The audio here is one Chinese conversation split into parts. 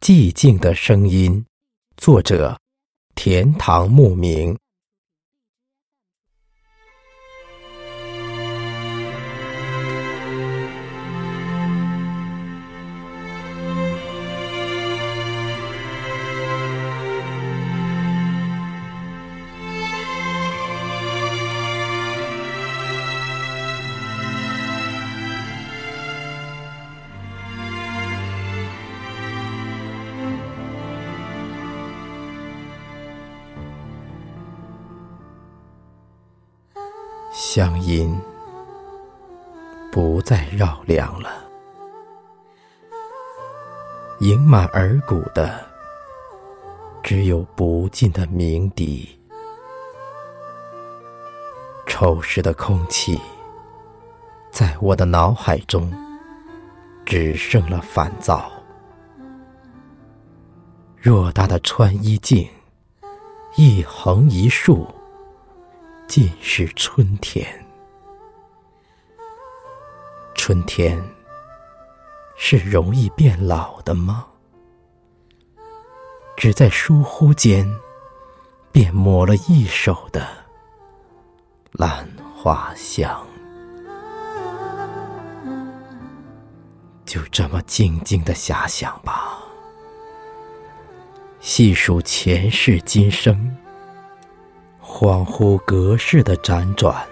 寂静的声音，作者：田堂牧明。乡音不再绕梁了，盈满耳骨的只有不尽的鸣笛。丑时的空气，在我的脑海中只剩了烦躁。偌大的穿衣镜，一横一竖。尽是春天，春天是容易变老的吗？只在疏忽间，便抹了一手的兰花香。就这么静静的遐想吧，细数前世今生。恍惚隔世的辗转，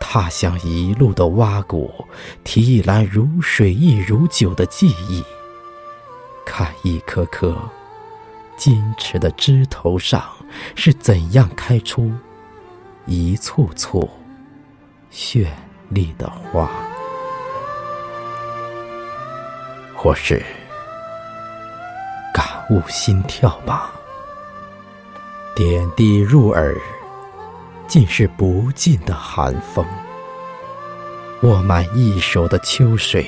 踏向一路的挖谷，提一篮如水亦如酒的记忆，看一颗颗矜持的枝头上是怎样开出一簇簇绚丽的花，或是感悟心跳吧。点滴入耳，尽是不尽的寒风。握满一手的秋水，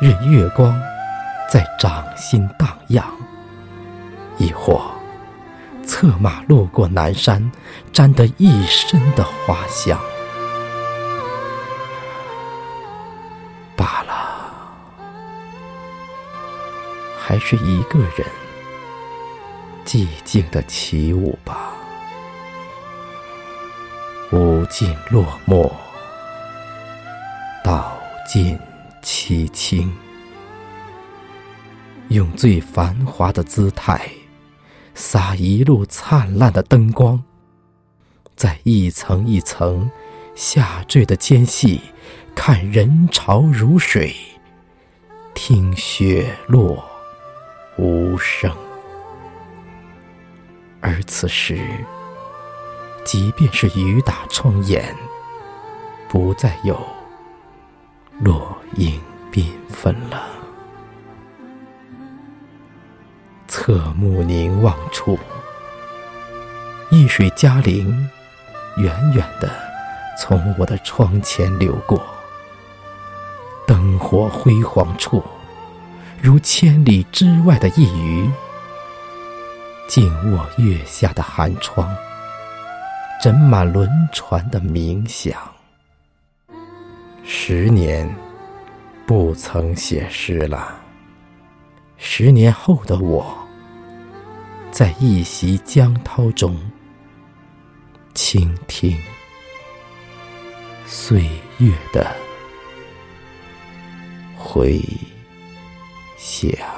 任月光在掌心荡漾；亦或策马路过南山，沾得一身的花香。罢了，还是一个人。寂静的起舞吧，舞尽落寞，道尽凄清。用最繁华的姿态，洒一路灿烂的灯光，在一层一层下坠的间隙，看人潮如水，听雪落无声。而此时，即便是雨打窗沿，不再有落英缤纷了。侧目凝望处，一水嘉陵远远的从我的窗前流过。灯火辉煌处，如千里之外的一隅。静卧月下的寒窗，枕满轮船的冥想。十年不曾写诗了，十年后的我，在一袭江涛中倾听岁月的回响。